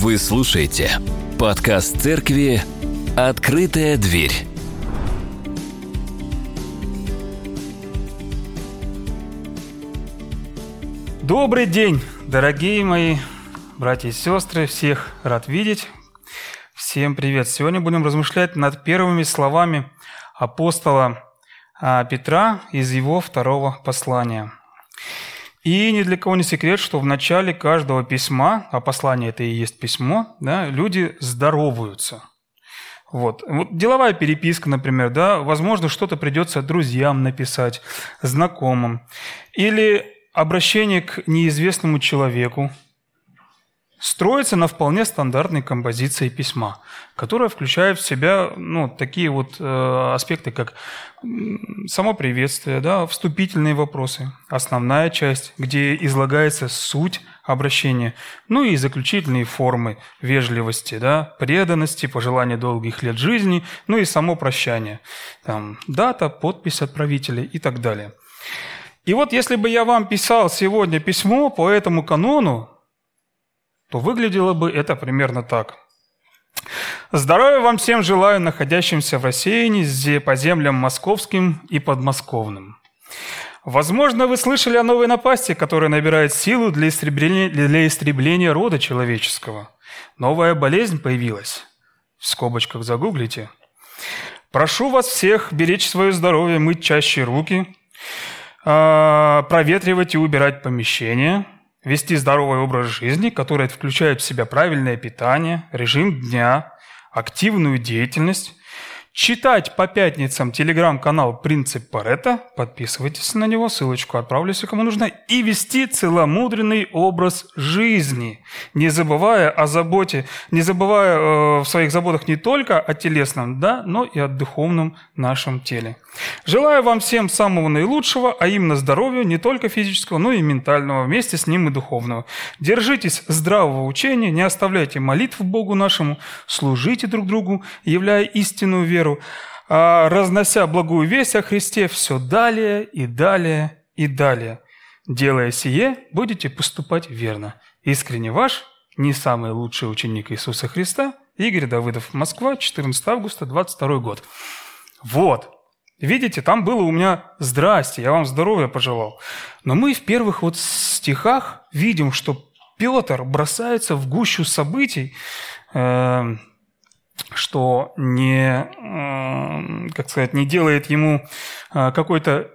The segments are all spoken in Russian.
Вы слушаете подкаст церкви «Открытая дверь». Добрый день, дорогие мои братья и сестры. Всех рад видеть. Всем привет. Сегодня будем размышлять над первыми словами апостола а, Петра из его второго послания. И ни для кого не секрет, что в начале каждого письма, а послание это и есть письмо, да, люди здороваются. Вот. вот деловая переписка, например, да, возможно, что-то придется друзьям написать, знакомым. Или обращение к неизвестному человеку, строится на вполне стандартной композиции письма, которая включает в себя ну, такие вот э, аспекты, как само приветствие, да, вступительные вопросы, основная часть, где излагается суть обращения, ну и заключительные формы вежливости, да, преданности, пожелания долгих лет жизни, ну и само прощание, там, дата, подпись отправителя и так далее. И вот если бы я вам писал сегодня письмо по этому канону, то выглядело бы это примерно так. Здоровья вам всем желаю, находящимся в рассеянии по землям московским и подмосковным. Возможно, вы слышали о новой напасти, которая набирает силу для истребления, для истребления рода человеческого. Новая болезнь появилась. В скобочках загуглите. Прошу вас всех беречь свое здоровье, мыть чаще руки, а, проветривать и убирать помещения – вести здоровый образ жизни, который включает в себя правильное питание, режим дня, активную деятельность, Читать по пятницам телеграм-канал «Принцип Парета», подписывайтесь на него, ссылочку отправлю, если кому нужно, и вести целомудренный образ жизни, не забывая о заботе, не забывая э, в своих заботах не только о телесном, да, но и о духовном нашем теле. Желаю вам всем самого наилучшего, а именно здоровья не только физического, но и ментального, вместе с ним и духовного. Держитесь здравого учения, не оставляйте молитв Богу нашему, служите друг другу, являя истинную веру, веру, а, разнося благую весть о Христе все далее и далее и далее. Делая сие, будете поступать верно. Искренне ваш, не самый лучший ученик Иисуса Христа, Игорь Давыдов, Москва, 14 августа, 22 год. Вот. Видите, там было у меня «Здрасте, я вам здоровья пожелал». Но мы в первых вот стихах видим, что Петр бросается в гущу событий, э, что не, как сказать, не делает ему а, какой-то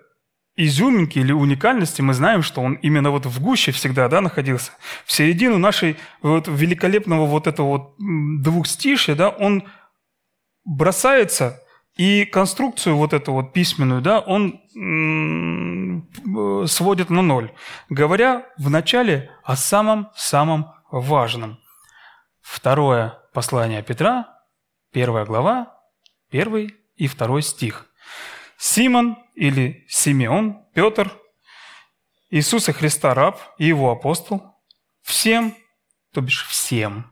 изюминки или уникальности, мы знаем, что он именно вот в гуще всегда да, находился. В середину нашей вот великолепного вот этого вот двухстишия, да, он бросается и конструкцию вот эту вот письменную, да, он сводит на ноль, говоря вначале о самом-самом важном. Второе послание Петра, Первая глава, первый и второй стих. Симон или Симеон, Петр, Иисуса Христа раб и его апостол, всем, то бишь всем,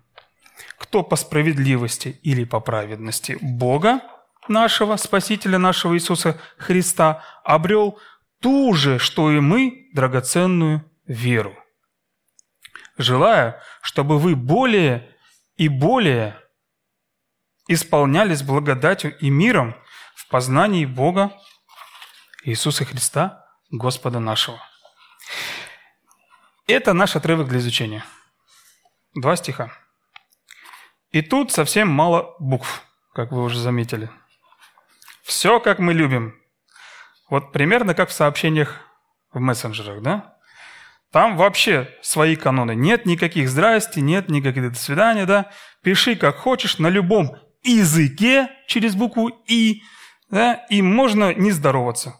кто по справедливости или по праведности Бога нашего, Спасителя нашего Иисуса Христа, обрел ту же, что и мы, драгоценную веру. Желаю, чтобы вы более и более исполнялись благодатью и миром в познании Бога Иисуса Христа, Господа нашего. Это наш отрывок для изучения. Два стиха. И тут совсем мало букв, как вы уже заметили. Все, как мы любим. Вот примерно как в сообщениях в мессенджерах, да? Там вообще свои каноны. Нет никаких здрасти, нет никаких до свидания, да? Пиши как хочешь на любом языке через букву «и», да, и можно не здороваться.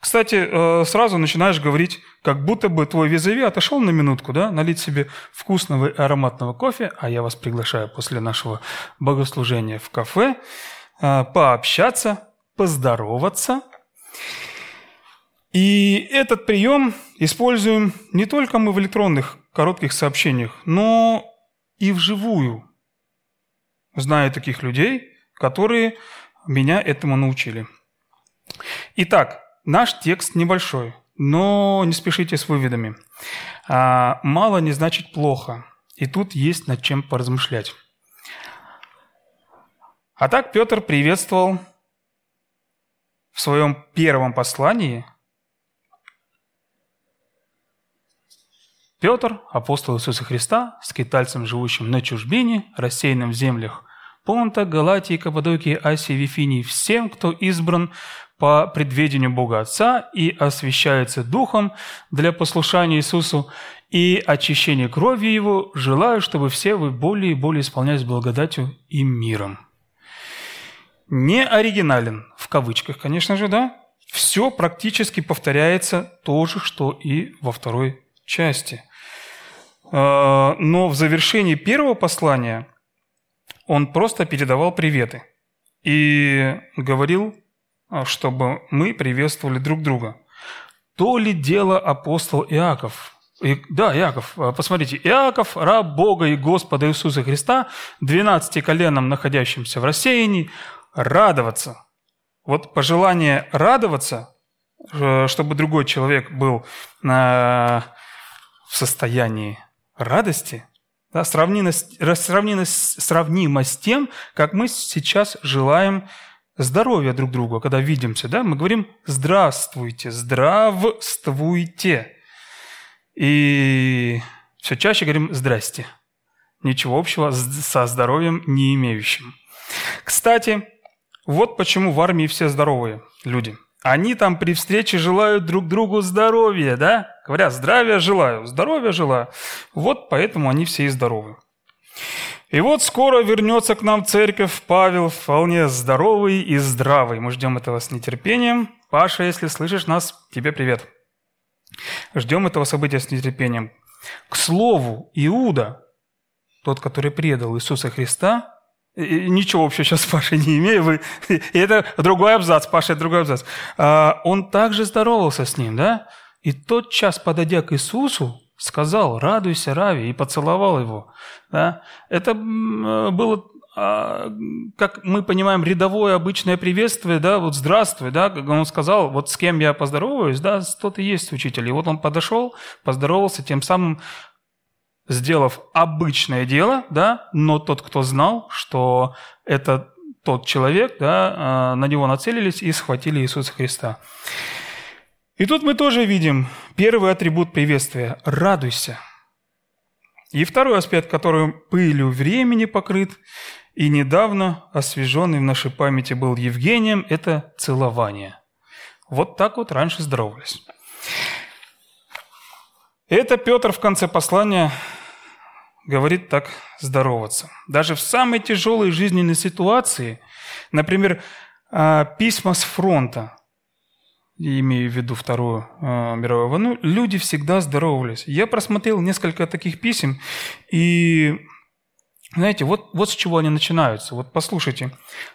Кстати, э, сразу начинаешь говорить, как будто бы твой визави отошел на минутку, да, налить себе вкусного и ароматного кофе, а я вас приглашаю после нашего богослужения в кафе, э, пообщаться, поздороваться. И этот прием используем не только мы в электронных коротких сообщениях, но и вживую – Знаю таких людей, которые меня этому научили. Итак, наш текст небольшой, но не спешите с выводами. А, мало не значит плохо. И тут есть над чем поразмышлять. А так Петр приветствовал в своем первом послании Петр, апостол Иисуса Христа, скитальцем, живущим на чужбине, рассеянным в землях Понта, Галатии, Каппадокии, Асии, Вифинии, всем, кто избран по предведению Бога Отца и освящается Духом для послушания Иисусу и очищения крови Его, желаю, чтобы все вы более и более исполнялись благодатью и миром не оригинален, в кавычках, конечно же, да, все практически повторяется то же, что и во второй части. А, но в завершении первого послания он просто передавал приветы и говорил, а, чтобы мы приветствовали друг друга. То ли дело апостол Иаков. И, да, Иаков, а, посмотрите, Иаков, раб Бога и Господа Иисуса Христа, 12 коленам, находящимся в рассеянии, радоваться. Вот пожелание радоваться, э, чтобы другой человек был в состоянии радости, да, сравнимо, сравнимо, сравнимо с тем, как мы сейчас желаем здоровья друг другу, когда видимся, да, мы говорим «здравствуйте», «здравствуйте». И все чаще говорим «здрасте». Ничего общего со здоровьем не имеющим. Кстати, вот почему в армии все здоровые люди. Они там при встрече желают друг другу здоровья, да? Говорят, здравия желаю, здоровья желаю. Вот поэтому они все и здоровы. И вот скоро вернется к нам церковь Павел, вполне здоровый и здравый. Мы ждем этого с нетерпением. Паша, если слышишь нас, тебе привет. Ждем этого события с нетерпением. К слову, Иуда, тот, который предал Иисуса Христа, Ничего вообще сейчас с Пашей не имею. Вы... Это другой абзац, Паша, это другой абзац. А, он также здоровался с ним, да? И тот час, подойдя к Иисусу, сказал, радуйся, Рави, и поцеловал его. Да? Это было, а, как мы понимаем, рядовое обычное приветствие, да, вот здравствуй, да, как он сказал, вот с кем я поздороваюсь, да, тот и есть учитель. И вот он подошел, поздоровался, тем самым сделав обычное дело, да, но тот, кто знал, что это тот человек, да, а, на него нацелились и схватили Иисуса Христа. И тут мы тоже видим первый атрибут приветствия – радуйся. И второй аспект, который пылью времени покрыт и недавно освеженный в нашей памяти был Евгением – это целование. Вот так вот раньше здоровались. Это Петр в конце послания говорит так здороваться. Даже в самой тяжелой жизненной ситуации, например, а, письма с фронта, имею в виду Вторую э, мировую войну, люди всегда здоровались. Я просмотрел несколько таких писем, и знаете, вот, вот с чего они начинаются. Вот послушайте.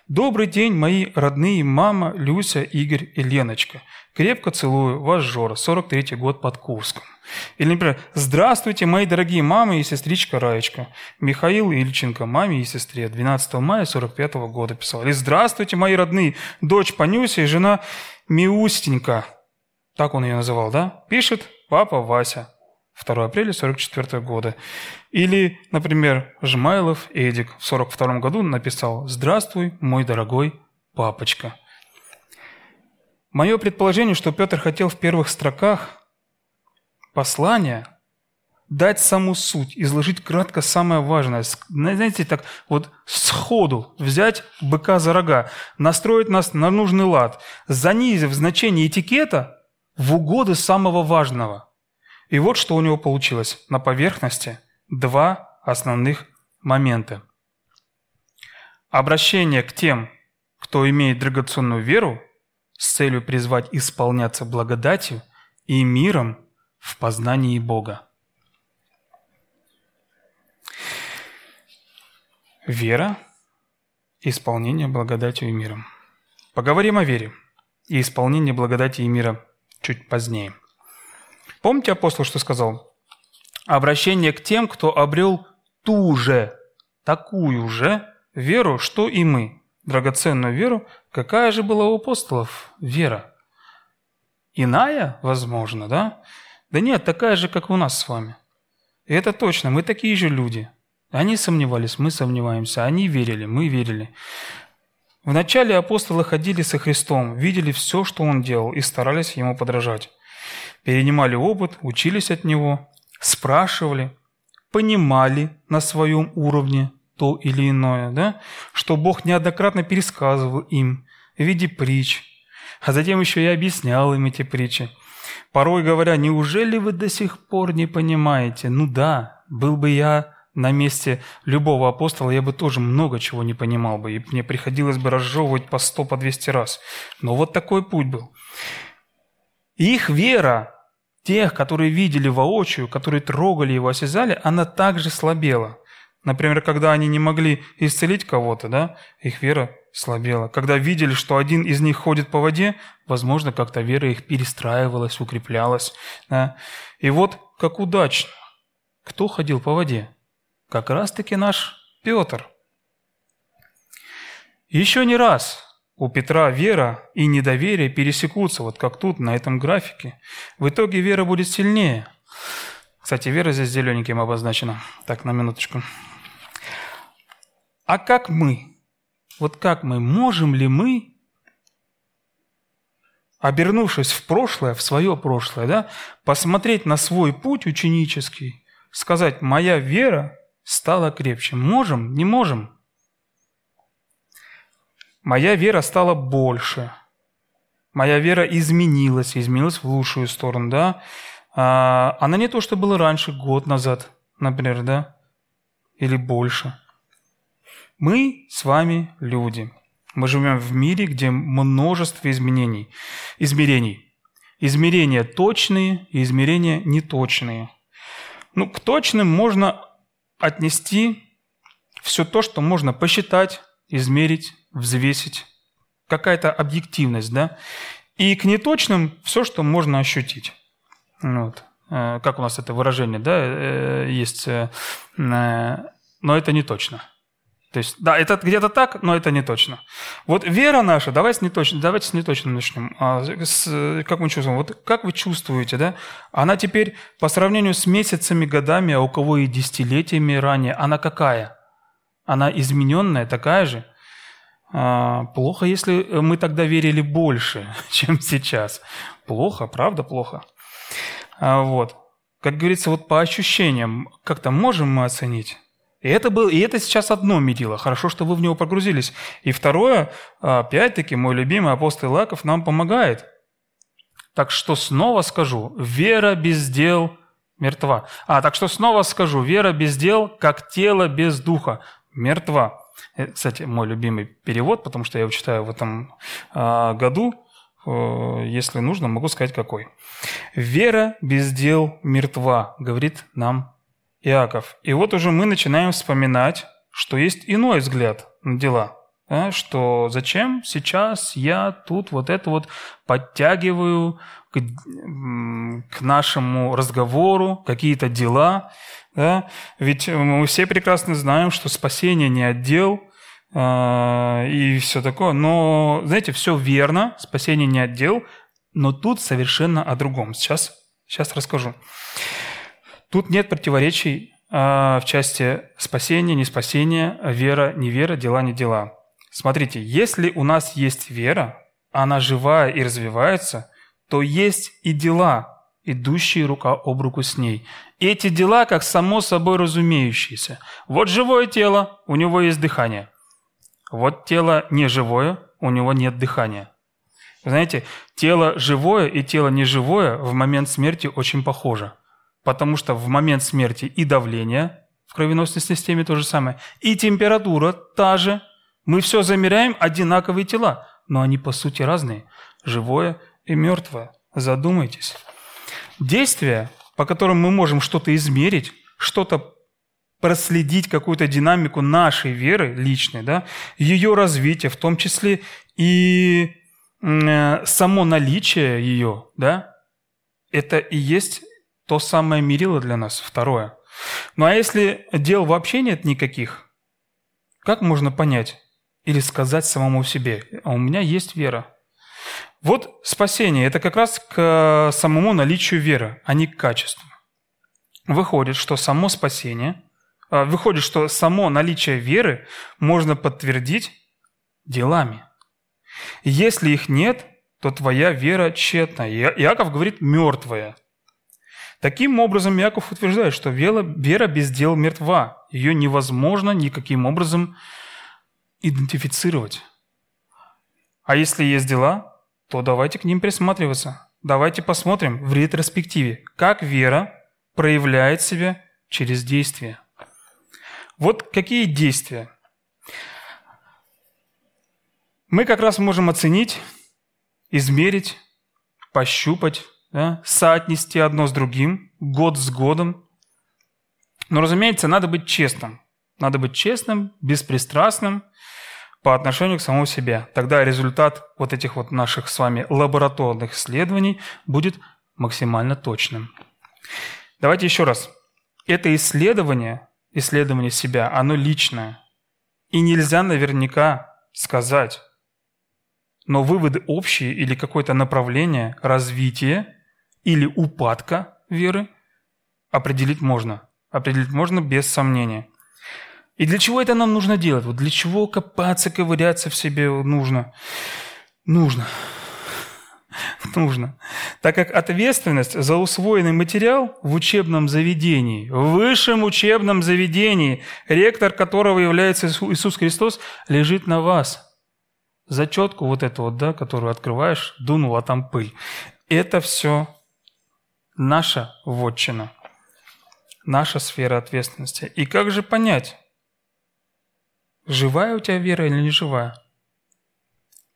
«Добрый день, мои родные мама, Люся, Игорь и Леночка. Крепко целую вас, Жора, 43-й год под Курском». Или, например, «Здравствуйте, мои дорогие мамы и сестричка Раечка». Михаил Ильченко, маме и сестре, 12 мая 45 -го года писал. Или «Здравствуйте, мои родные, дочь Панюся и жена Миустенька». Так он ее называл, да? Пишет папа Вася, 2 апреля 44 года. Или, например, Жмайлов Эдик в 42 году написал «Здравствуй, мой дорогой папочка». Мое предположение, что Петр хотел в первых строках послания дать саму суть, изложить кратко самое важное. Знаете, так вот сходу взять быка за рога, настроить нас на нужный лад, занизив значение этикета в угоду самого важного. И вот что у него получилось. На поверхности два основных момента. Обращение к тем, кто имеет драгоценную веру, с целью призвать исполняться благодатью и миром – в познании Бога. Вера, исполнение благодатью и миром. Поговорим о вере и исполнении благодати и мира чуть позднее. Помните апостол, что сказал? Обращение к тем, кто обрел ту же, такую же веру, что и мы. Драгоценную веру. Какая же была у апостолов вера? Иная, возможно, да? Да нет, такая же, как у нас с вами. И это точно, мы такие же люди. Они сомневались, мы сомневаемся, они верили, мы верили. Вначале апостолы ходили со Христом, видели все, что Он делал, и старались Ему подражать. Перенимали опыт, учились от Него, спрашивали, понимали на своем уровне то или иное, да? что Бог неоднократно пересказывал им в виде притч, а затем еще и объяснял им эти притчи. Порой говоря, неужели вы до сих пор не понимаете? Ну да, был бы я на месте любого апостола, я бы тоже много чего не понимал бы, и мне приходилось бы разжевывать по сто, по двести раз. Но вот такой путь был. их вера, тех, которые видели воочию, которые трогали его, осязали, она также слабела. Например, когда они не могли исцелить кого-то, да, их вера слабела. Когда видели, что один из них ходит по воде, возможно, как-то вера их перестраивалась, укреплялась. Да. И вот как удачно. Кто ходил по воде? Как раз-таки наш Петр. Еще не раз у Петра вера и недоверие пересекутся, вот как тут, на этом графике. В итоге вера будет сильнее. Кстати, вера здесь зелененьким обозначена. Так, на минуточку. А как мы? Вот как мы? Можем ли мы, обернувшись в прошлое, в свое прошлое, да, посмотреть на свой путь ученический, сказать, моя вера стала крепче. Можем? Не можем? Моя вера стала больше. Моя вера изменилась, изменилась в лучшую сторону, да. А, она не то, что было раньше, год назад, например, да, или больше – мы с вами люди. Мы живем в мире, где множество изменений, измерений. Измерения точные и измерения неточные. Ну, к точным можно отнести все то, что можно посчитать, измерить, взвесить. Какая-то объективность, да? И к неточным все, что можно ощутить. Вот. Э, как у нас это выражение, да, э, есть, э, но это не точно. То есть, да, это где-то так, но это не точно. Вот вера наша, давайте с неточным, давайте с неточным начнем. А, с, как мы чувствуем? Вот как вы чувствуете, да? Она теперь по сравнению с месяцами, годами, а у кого и десятилетиями ранее, она какая? Она измененная, такая же? А, плохо, если мы тогда верили больше, чем сейчас. Плохо, правда, плохо. А, вот. Как говорится, вот по ощущениям, как-то можем мы оценить? И это, был, и это сейчас одно мерило. Хорошо, что вы в него погрузились. И второе, опять-таки, мой любимый апостол Лаков нам помогает. Так что снова скажу, вера без дел мертва. А, так что снова скажу, вера без дел, как тело без духа, мертва. Э, кстати, мой любимый перевод, потому что я его читаю в этом а, году. Э, если нужно, могу сказать какой. «Вера без дел мертва», говорит нам Иаков. И вот уже мы начинаем вспоминать, что есть иной взгляд на дела. Да, что зачем сейчас я тут вот это вот подтягиваю к, к нашему разговору какие-то дела. Да? Ведь мы все прекрасно знаем, что спасение не отдел э, и все такое. Но, знаете, все верно, спасение не отдел, но тут совершенно о другом. Сейчас, сейчас расскажу. Тут нет противоречий а, в части спасения, не спасения, вера, не вера, дела, не дела. Смотрите, если у нас есть вера, она живая и развивается, то есть и дела, идущие рука об руку с ней. Эти дела как само собой разумеющиеся. Вот живое тело, у него есть дыхание. Вот тело неживое, у него нет дыхания. знаете, тело живое и тело неживое в момент смерти очень похоже – потому что в момент смерти и давление в кровеносной системе то же самое, и температура та же. Мы все замеряем, одинаковые тела, но они по сути разные, живое и мертвое. Задумайтесь. Действия, по которым мы можем что-то измерить, что-то проследить какую-то динамику нашей веры личной, да, ее развитие, в том числе и э, само наличие ее, да, это и есть то самое мерило для нас, второе. Ну а если дел вообще нет никаких, как можно понять или сказать самому себе, а у меня есть вера? Вот спасение – это как раз к самому наличию веры, а не к качеству. выходит, что само спасение, а, выходит, что само наличие веры можно подтвердить делами. Если их нет, то твоя вера тщетна. Иаков говорит «мертвая». Таким образом, Иаков утверждает, что вера, вера без дел мертва. Ее невозможно никаким образом идентифицировать. А если есть дела, то давайте к ним присматриваться. Давайте посмотрим в ретроспективе, как вера проявляет себя через действия. Вот какие действия. Мы как раз можем оценить, измерить, пощупать, да, соотнести одно с другим, год с годом. Но, разумеется, надо быть честным. Надо быть честным, беспристрастным по отношению к самому себе. Тогда результат вот этих вот наших с вами лабораторных исследований будет максимально точным. Давайте еще раз. Это исследование, исследование себя, оно личное. И нельзя наверняка сказать, но выводы общие или какое-то направление развития или упадка веры определить можно. Определить можно без сомнения. И для чего это нам нужно делать? Вот для чего копаться, ковыряться в себе нужно? Нужно. Нужно. Так как ответственность за усвоенный материал в учебном заведении, в высшем учебном заведении, ректор которого является Иисус Христос, лежит на вас. Зачетку вот эту вот, да, которую открываешь, дунул, а там пыль. Это все наша вотчина, наша сфера ответственности. И как же понять, живая у тебя вера или не живая?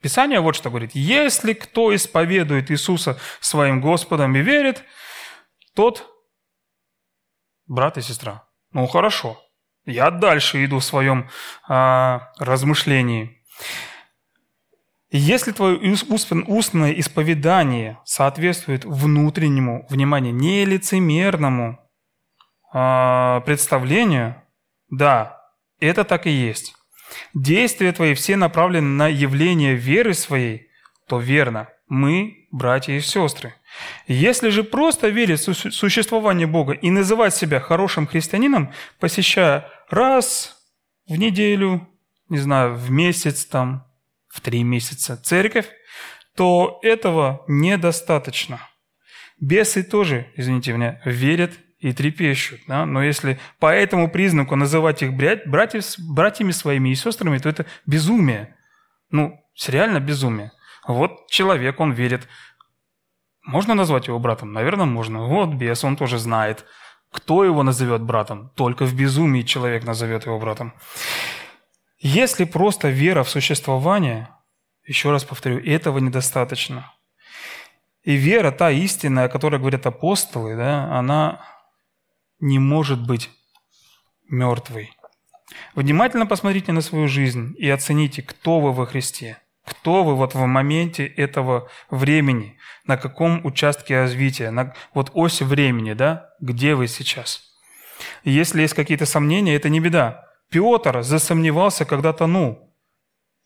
Писание вот что говорит. Если кто исповедует Иисуса своим Господом и верит, тот брат и сестра. Ну хорошо, я дальше иду в своем а, размышлении. Если твое устное исповедание соответствует внутреннему, внимание, не лицемерному э, представлению, да, это так и есть. Действия твои все направлены на явление веры своей, то верно, мы братья и сестры. Если же просто верить в существование Бога и называть себя хорошим христианином, посещая раз в неделю, не знаю, в месяц там, в три месяца церковь, то этого недостаточно. Бесы тоже, извините меня, верят и трепещут. Да? Но если по этому признаку называть их братьев, братьями своими и сестрами, то это безумие. Ну, реально безумие. Вот человек, он верит. Можно назвать его братом? Наверное, можно. Вот бес, он тоже знает. Кто его назовет братом? Только в безумии человек назовет его братом. Если просто вера в существование, еще раз повторю, этого недостаточно. И вера, та истинная, о которой говорят апостолы, да, она не может быть мертвой. Внимательно посмотрите на свою жизнь и оцените, кто вы во Христе. Кто вы вот в моменте этого времени, на каком участке развития, на вот ось времени, да, где вы сейчас. если есть какие-то сомнения, это не беда. Петр засомневался, когда тонул.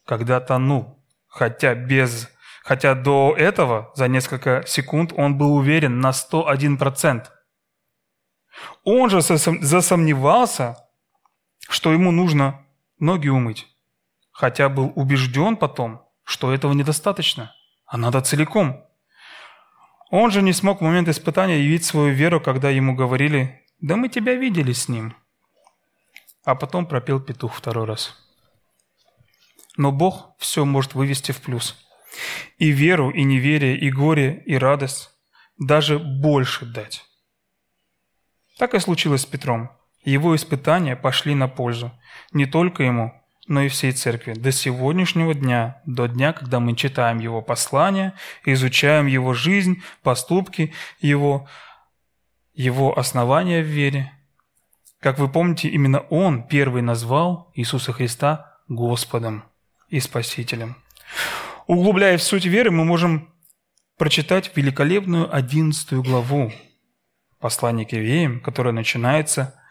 Когда тонул. Хотя, без, хотя до этого, за несколько секунд, он был уверен на 101%. Он же засомневался, что ему нужно ноги умыть. Хотя был убежден потом, что этого недостаточно, а надо целиком. Он же не смог в момент испытания явить свою веру, когда ему говорили, «Да мы тебя видели с ним» а потом пропел петух второй раз. Но Бог все может вывести в плюс. И веру, и неверие, и горе, и радость даже больше дать. Так и случилось с Петром. Его испытания пошли на пользу не только ему, но и всей церкви до сегодняшнего дня, до дня, когда мы читаем его послания, изучаем его жизнь, поступки его, его основания в вере – как вы помните, именно Он первый назвал Иисуса Христа Господом и Спасителем. Углубляясь в суть веры, мы можем прочитать великолепную одиннадцатую главу послания к евреям, которая начинается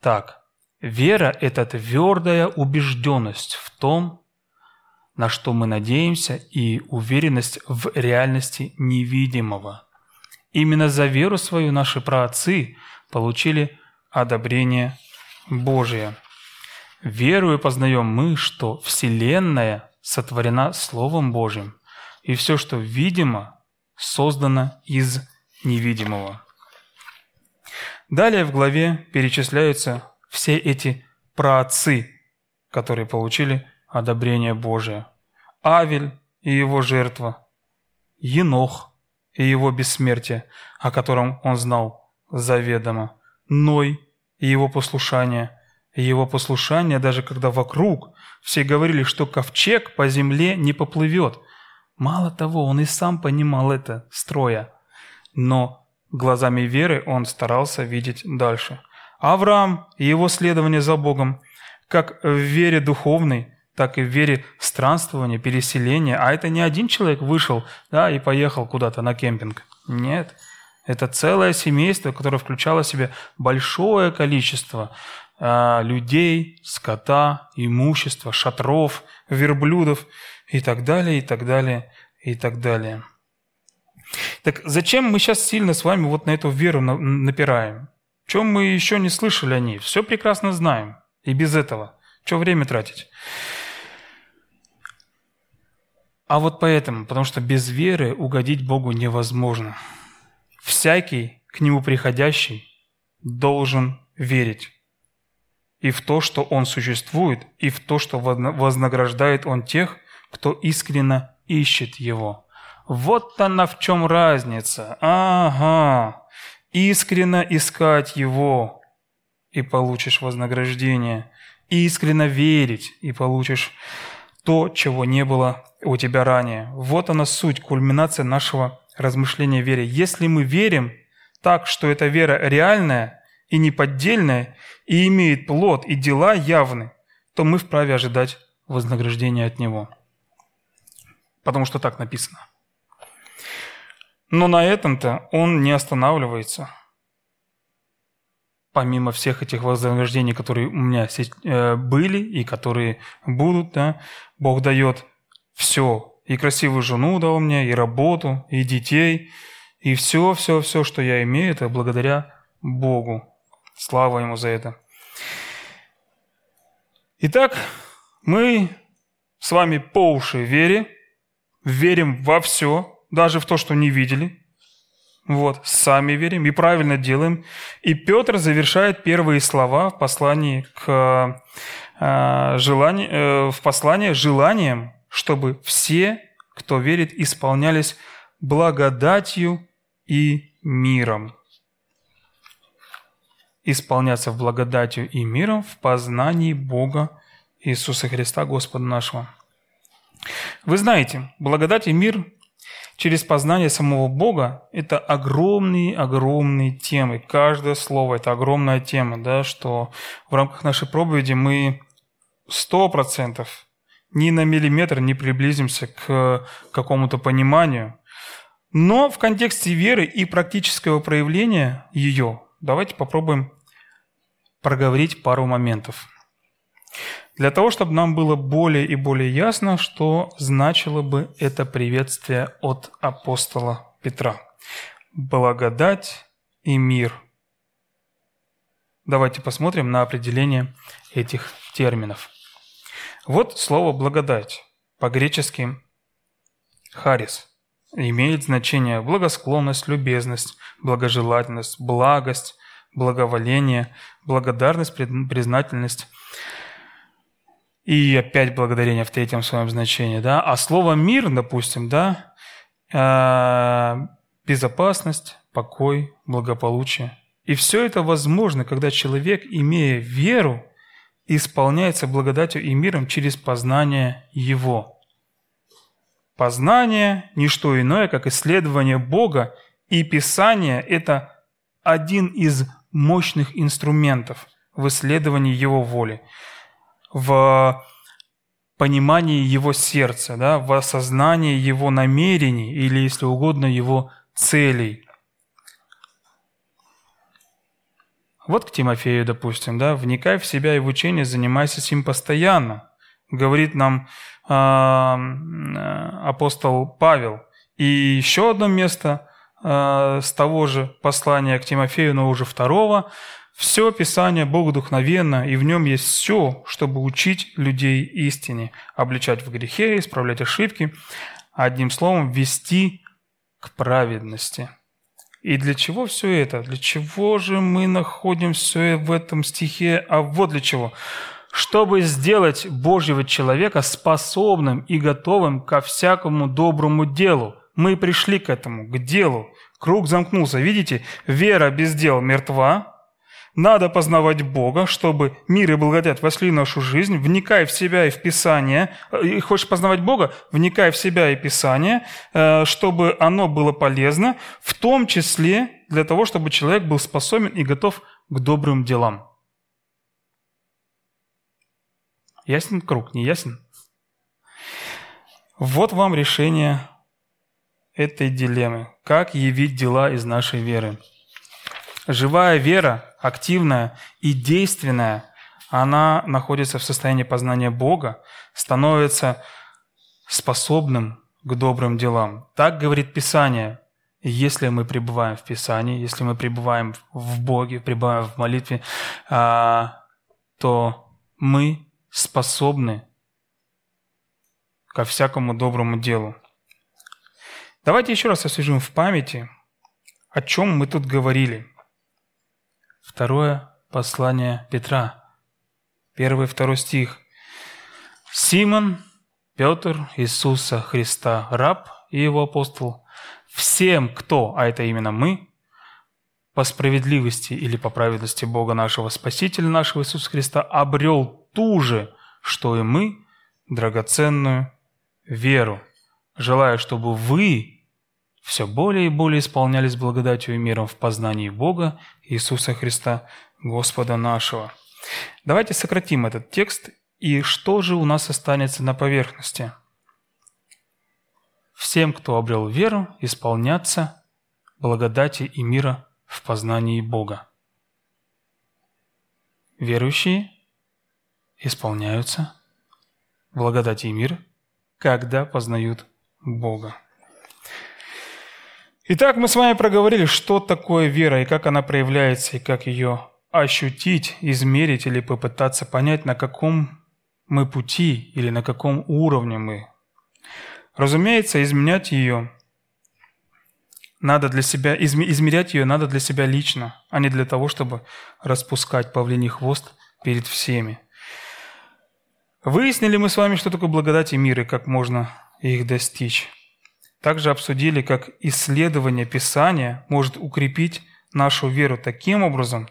так. Вера – это твердая убежденность в том, на что мы надеемся, и уверенность в реальности невидимого. Именно за веру свою наши праотцы получили одобрение Божие. Верую познаем мы, что Вселенная сотворена Словом Божьим, и все, что видимо, создано из невидимого. Далее в главе перечисляются все эти праотцы, которые получили одобрение Божие. Авель и его жертва, Енох и его бессмертие, о котором он знал заведомо, Ной и его послушание, и его послушание, даже когда вокруг все говорили, что ковчег по земле не поплывет. Мало того, он и сам понимал это, строя. Но глазами веры он старался видеть дальше. Авраам и его следование за Богом, как в вере духовной, так и в вере странствования, переселения. А это не один человек вышел да, и поехал куда-то на кемпинг. Нет. Это целое семейство, которое включало в себя большое количество э, людей, скота, имущества, шатров, верблюдов и так далее, и так далее, и так далее. Так зачем мы сейчас сильно с вами вот на эту веру напираем? Чем мы еще не слышали о ней? Все прекрасно знаем. И без этого. Что время тратить? А вот поэтому, потому что без веры угодить Богу невозможно. Всякий, к Нему приходящий, должен верить и в то, что Он существует, и в то, что вознаграждает Он тех, кто искренне ищет Его. Вот она в чем разница. Ага. Искренно искать Его, и получишь вознаграждение. Искренно верить, и получишь то, чего не было у тебя ранее. Вот она суть, кульминация нашего размышления о вере. Если мы верим так, что эта вера реальная и неподдельная, и имеет плод, и дела явны, то мы вправе ожидать вознаграждения от Него. Потому что так написано. Но на этом-то он не останавливается. Помимо всех этих вознаграждений, которые у меня э, были и которые будут, да, Бог дает все. И красивую жену дал мне, и работу, и детей, и все, все, все, что я имею, это благодаря Богу. Слава Ему за это. Итак, мы с вами по уши вере, верим во все, даже в то, что не видели. Вот, сами верим и правильно делаем. И Петр завершает первые слова в послании к э, желанию, э, в послании желанием чтобы все, кто верит, исполнялись благодатью и миром. Исполняться в благодатью и миром в познании Бога Иисуса Христа, Господа нашего. Вы знаете, благодать и мир через познание самого Бога – это огромные-огромные темы. Каждое слово – это огромная тема, да, что в рамках нашей проповеди мы сто процентов ни на миллиметр не приблизимся к какому-то пониманию. Но в контексте веры и практического проявления ее давайте попробуем проговорить пару моментов. Для того, чтобы нам было более и более ясно, что значило бы это приветствие от апостола Петра. Благодать и мир. Давайте посмотрим на определение этих терминов. Вот слово «благодать» по-гречески «харис» имеет значение благосклонность, любезность, благожелательность, благость, благоволение, благодарность, признательность. И опять благодарение в третьем своем значении. Да? А слово «мир», допустим, да, э, безопасность, покой, благополучие. И все это возможно, когда человек, имея веру, исполняется благодатью и миром через познание Его. Познание – не что иное, как исследование Бога, и Писание – это один из мощных инструментов в исследовании Его воли, в понимании Его сердца, да, в осознании Его намерений или, если угодно, Его целей – Вот к Тимофею, допустим, да, вникай в себя и в учение, занимайся с ним постоянно, говорит нам э, апостол Павел. И еще одно место э, с того же послания к Тимофею, но уже второго, все Писание богодухновенно, и в нем есть все, чтобы учить людей истине, обличать в грехе, исправлять ошибки, одним словом, вести к праведности. И для чего все это? Для чего же мы находим все в этом стихе? А вот для чего. Чтобы сделать Божьего человека способным и готовым ко всякому доброму делу. Мы пришли к этому, к делу. Круг замкнулся. Видите, вера без дел мертва, надо познавать Бога, чтобы мир и благодать вошли в нашу жизнь. Вникай в себя и в Писание. И хочешь познавать Бога? Вникай в себя и Писание, э, чтобы оно было полезно, в том числе для того, чтобы человек был способен и готов к добрым делам. Ясен круг, не ясен? Вот вам решение этой дилеммы. Как явить дела из нашей веры? Живая вера, активная и действенная, она находится в состоянии познания Бога, становится способным к добрым делам. Так говорит Писание. Если мы пребываем в Писании, если мы пребываем в Боге, пребываем в молитве, а, то мы способны ко всякому доброму делу. Давайте еще раз освежим в памяти, о чем мы тут говорили – Второе послание Петра, первый второй стих. Симон, Петр, Иисуса Христа, раб и его апостол, всем, кто, а это именно мы, по справедливости или по праведности Бога нашего Спасителя нашего Иисуса Христа, обрел ту же, что и мы, драгоценную веру, желая, чтобы вы все более и более исполнялись благодатью и миром в познании Бога Иисуса Христа, Господа нашего. Давайте сократим этот текст, и что же у нас останется на поверхности? Всем, кто обрел веру, исполняться благодати и мира в познании Бога. Верующие исполняются благодати и мир, когда познают Бога. Итак, мы с вами проговорили, что такое вера и как она проявляется, и как ее ощутить, измерить или попытаться понять, на каком мы пути или на каком уровне мы. Разумеется, изменять ее надо для себя, измерять ее надо для себя лично, а не для того, чтобы распускать павлиний хвост перед всеми. Выяснили мы с вами, что такое благодать и мир, и как можно их достичь. Также обсудили, как исследование Писания может укрепить нашу веру таким образом,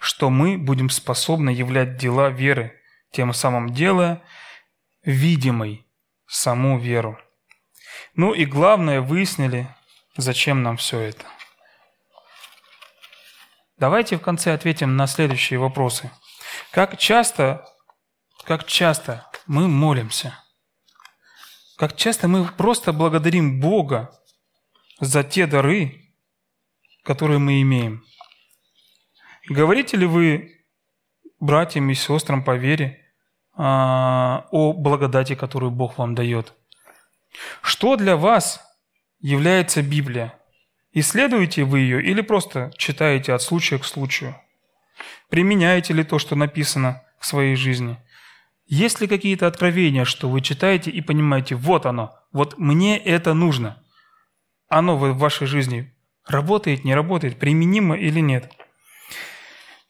что мы будем способны являть дела веры, тем самым делая видимой саму веру. Ну и главное, выяснили, зачем нам все это. Давайте в конце ответим на следующие вопросы. Как часто, как часто мы молимся – как часто мы просто благодарим Бога за те дары, которые мы имеем. Говорите ли вы братьям и сестрам по вере а, о благодати, которую Бог вам дает? Что для вас является Библия? Исследуете вы ее или просто читаете от случая к случаю? Применяете ли то, что написано в своей жизни – есть ли какие-то откровения, что вы читаете и понимаете, вот оно, вот мне это нужно? Оно в вашей жизни работает, не работает, применимо или нет?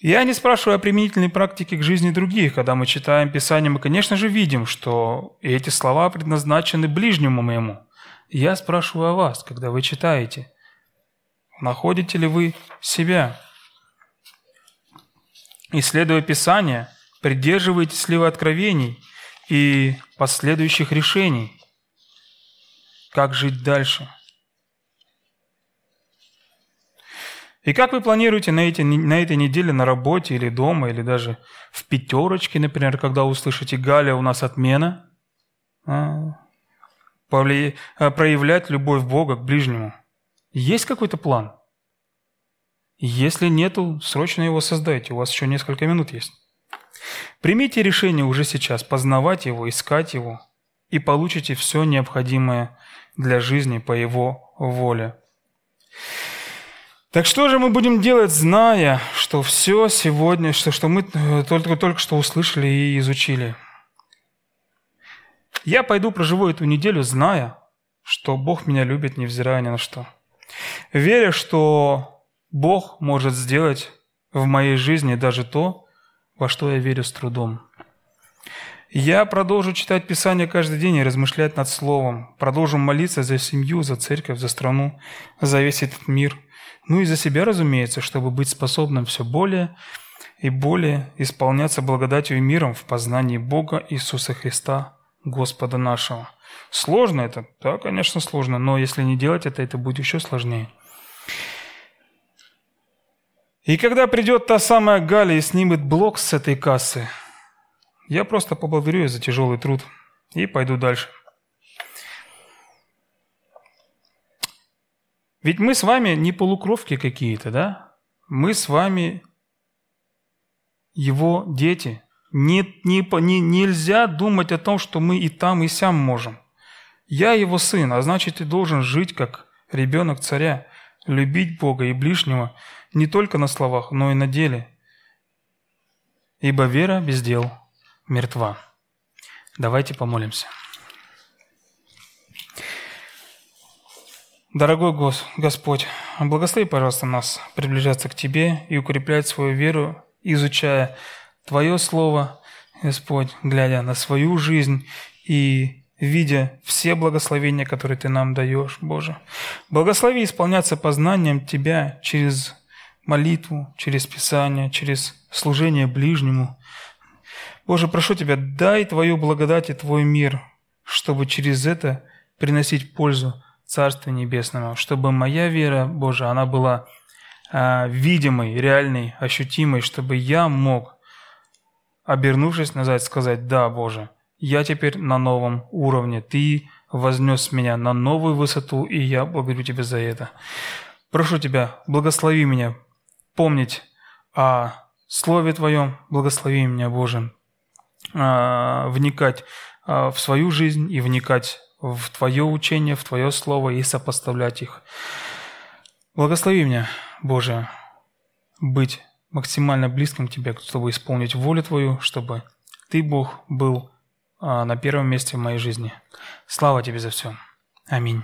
Я не спрашиваю о применительной практике к жизни других. Когда мы читаем Писание, мы, конечно же, видим, что эти слова предназначены ближнему моему. Я спрашиваю о вас, когда вы читаете. Находите ли вы себя? Исследуя Писание – Придерживайтесь ли вы откровений и последующих решений? Как жить дальше? И как вы планируете на, эти, на этой неделе на работе или дома, или даже в пятерочке, например, когда услышите «Галя, у нас отмена», а, а проявлять любовь Бога к ближнему? Есть какой-то план? Если нету, срочно его создайте, у вас еще несколько минут есть. Примите решение уже сейчас познавать Его, искать Его, и получите все необходимое для жизни по Его воле. Так что же мы будем делать, зная, что все сегодня, что, что мы э, только, только что услышали и изучили? Я пойду проживу эту неделю, зная, что Бог меня любит, невзирая ни на что. Веря, что Бог может сделать в моей жизни даже то, во что я верю с трудом. Я продолжу читать Писание каждый день и размышлять над Словом. Продолжу молиться за семью, за церковь, за страну, за весь этот мир – ну и за себя, разумеется, чтобы быть способным все более и более исполняться благодатью и миром в познании Бога Иисуса Христа, Господа нашего. Сложно это? Да, конечно, сложно, но если не делать это, это будет еще сложнее. И когда придет та самая Галя и снимет блок с этой кассы, я просто поблагодарю ее за тяжелый труд и пойду дальше. Ведь мы с вами не полукровки какие-то, да? Мы с вами его дети. Не, не, не, нельзя думать о том, что мы и там, и сям можем. Я его сын, а значит, и должен жить как ребенок царя, любить Бога и ближнего не только на словах, но и на деле. Ибо вера без дел мертва. Давайте помолимся. Дорогой Гос, Господь, благослови, пожалуйста, нас приближаться к Тебе и укреплять свою веру, изучая Твое Слово, Господь, глядя на свою жизнь и видя все благословения, которые Ты нам даешь, Боже. Благослови исполняться познанием Тебя через молитву, через Писание, через служение ближнему. Боже, прошу Тебя, дай Твою благодать и Твой мир, чтобы через это приносить пользу Царстве Небесному, чтобы моя вера, Боже, она была э, видимой, реальной, ощутимой, чтобы я мог, обернувшись назад, сказать, да, Боже, я теперь на новом уровне, Ты вознес меня на новую высоту, и я благодарю Тебя за это. Прошу Тебя, благослови меня помнить о Слове Твоем, благослови меня, Боже, э, вникать э, в свою жизнь и вникать в Твое учение, в Твое Слово и сопоставлять их. Благослови меня, Боже, быть максимально близким к Тебе, чтобы исполнить волю Твою, чтобы Ты, Бог, был а, на первом месте в моей жизни. Слава Тебе за все. Аминь.